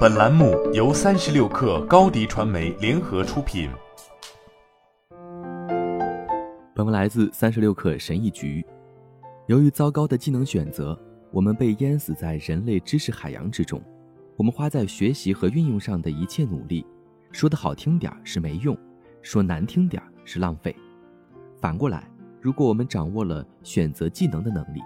本栏目由三十六氪高低传媒联合出品。本文来自三十六氪神译局。由于糟糕的技能选择，我们被淹死在人类知识海洋之中。我们花在学习和运用上的一切努力，说的好听点是没用，说难听点是浪费。反过来，如果我们掌握了选择技能的能力，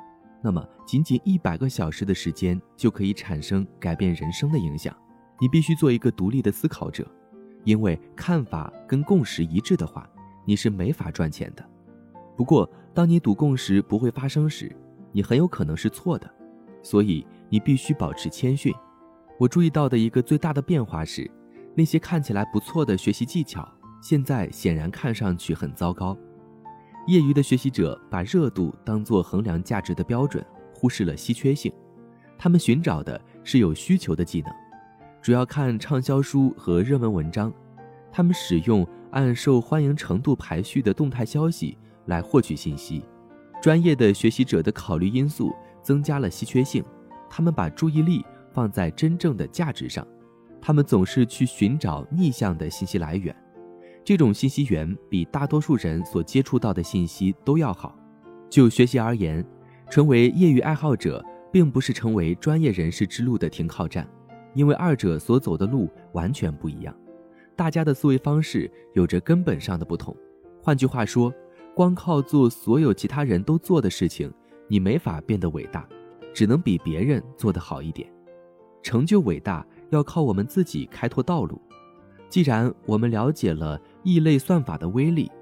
那么，仅仅一百个小时的时间就可以产生改变人生的影响。你必须做一个独立的思考者，因为看法跟共识一致的话，你是没法赚钱的。不过，当你赌共识不会发生时，你很有可能是错的。所以，你必须保持谦逊。我注意到的一个最大的变化是，那些看起来不错的学习技巧，现在显然看上去很糟糕。业余的学习者把热度当作衡量价值的标准，忽视了稀缺性。他们寻找的是有需求的技能，主要看畅销书和热门文章。他们使用按受欢迎程度排序的动态消息来获取信息。专业的学习者的考虑因素增加了稀缺性。他们把注意力放在真正的价值上。他们总是去寻找逆向的信息来源。这种信息源比大多数人所接触到的信息都要好。就学习而言，成为业余爱好者并不是成为专业人士之路的停靠站，因为二者所走的路完全不一样。大家的思维方式有着根本上的不同。换句话说，光靠做所有其他人都做的事情，你没法变得伟大，只能比别人做得好一点。成就伟大要靠我们自己开拓道路。既然我们了解了。异类算法的威力，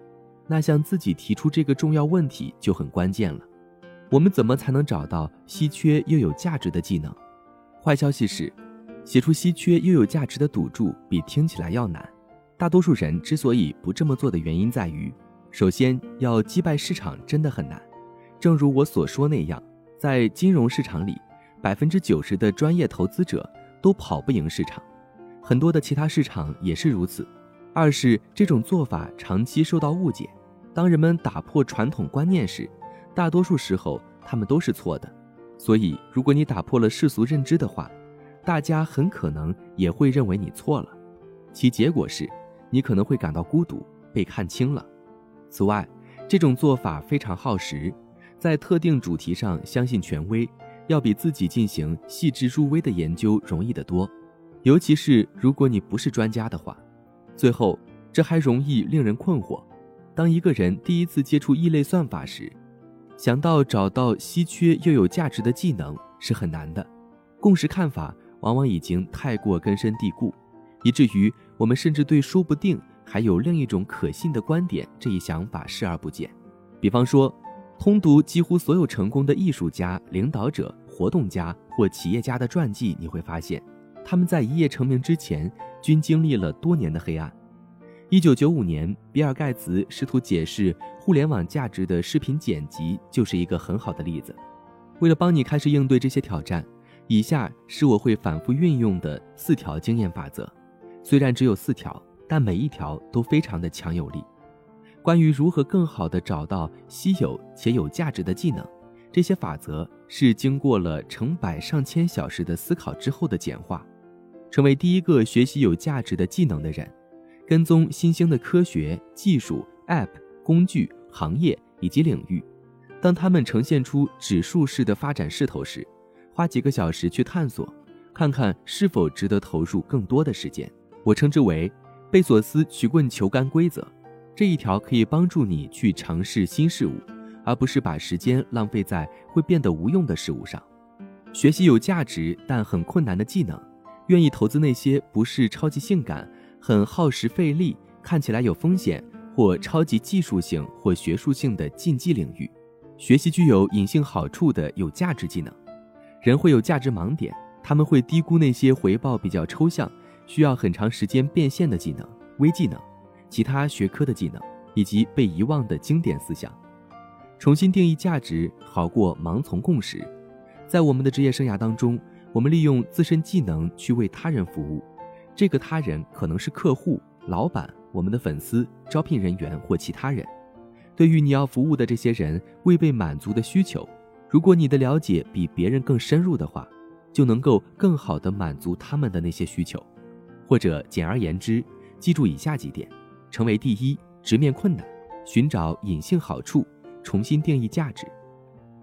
那向自己提出这个重要问题就很关键了。我们怎么才能找到稀缺又有价值的技能？坏消息是，写出稀缺又有价值的赌注比听起来要难。大多数人之所以不这么做的原因在于，首先要击败市场真的很难。正如我所说那样，在金融市场里，百分之九十的专业投资者都跑不赢市场，很多的其他市场也是如此。二是这种做法长期受到误解，当人们打破传统观念时，大多数时候他们都是错的。所以，如果你打破了世俗认知的话，大家很可能也会认为你错了。其结果是，你可能会感到孤独，被看清了。此外，这种做法非常耗时，在特定主题上相信权威，要比自己进行细致入微的研究容易得多，尤其是如果你不是专家的话。最后，这还容易令人困惑。当一个人第一次接触异类算法时，想到找到稀缺又有价值的技能是很难的。共识看法往往已经太过根深蒂固，以至于我们甚至对说不定还有另一种可信的观点这一想法视而不见。比方说，通读几乎所有成功的艺术家、领导者、活动家或企业家的传记，你会发现，他们在一夜成名之前。均经历了多年的黑暗。一九九五年，比尔盖茨试图解释互联网价值的视频剪辑就是一个很好的例子。为了帮你开始应对这些挑战，以下是我会反复运用的四条经验法则。虽然只有四条，但每一条都非常的强有力。关于如何更好地找到稀有且有价值的技能，这些法则是经过了成百上千小时的思考之后的简化。成为第一个学习有价值的技能的人，跟踪新兴的科学技术、App、工具、行业以及领域。当他们呈现出指数式的发展势头时，花几个小时去探索，看看是否值得投入更多的时间。我称之为贝索斯曲棍球杆规则。这一条可以帮助你去尝试新事物，而不是把时间浪费在会变得无用的事物上。学习有价值但很困难的技能。愿意投资那些不是超级性感、很耗时费力、看起来有风险或超级技术性或学术性的禁忌领域，学习具有隐性好处的有价值技能。人会有价值盲点，他们会低估那些回报比较抽象、需要很长时间变现的技能、微技能、其他学科的技能以及被遗忘的经典思想。重新定义价值好过盲从共识。在我们的职业生涯当中。我们利用自身技能去为他人服务，这个他人可能是客户、老板、我们的粉丝、招聘人员或其他人。对于你要服务的这些人未被满足的需求，如果你的了解比别人更深入的话，就能够更好的满足他们的那些需求。或者简而言之，记住以下几点：成为第一，直面困难，寻找隐性好处，重新定义价值。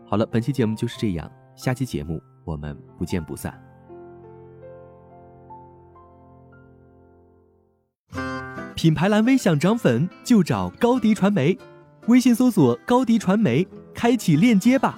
好了，本期节目就是这样，下期节目我们不见不散。品牌蓝 V 想涨粉就找高迪传媒，微信搜索高迪传媒，开启链接吧。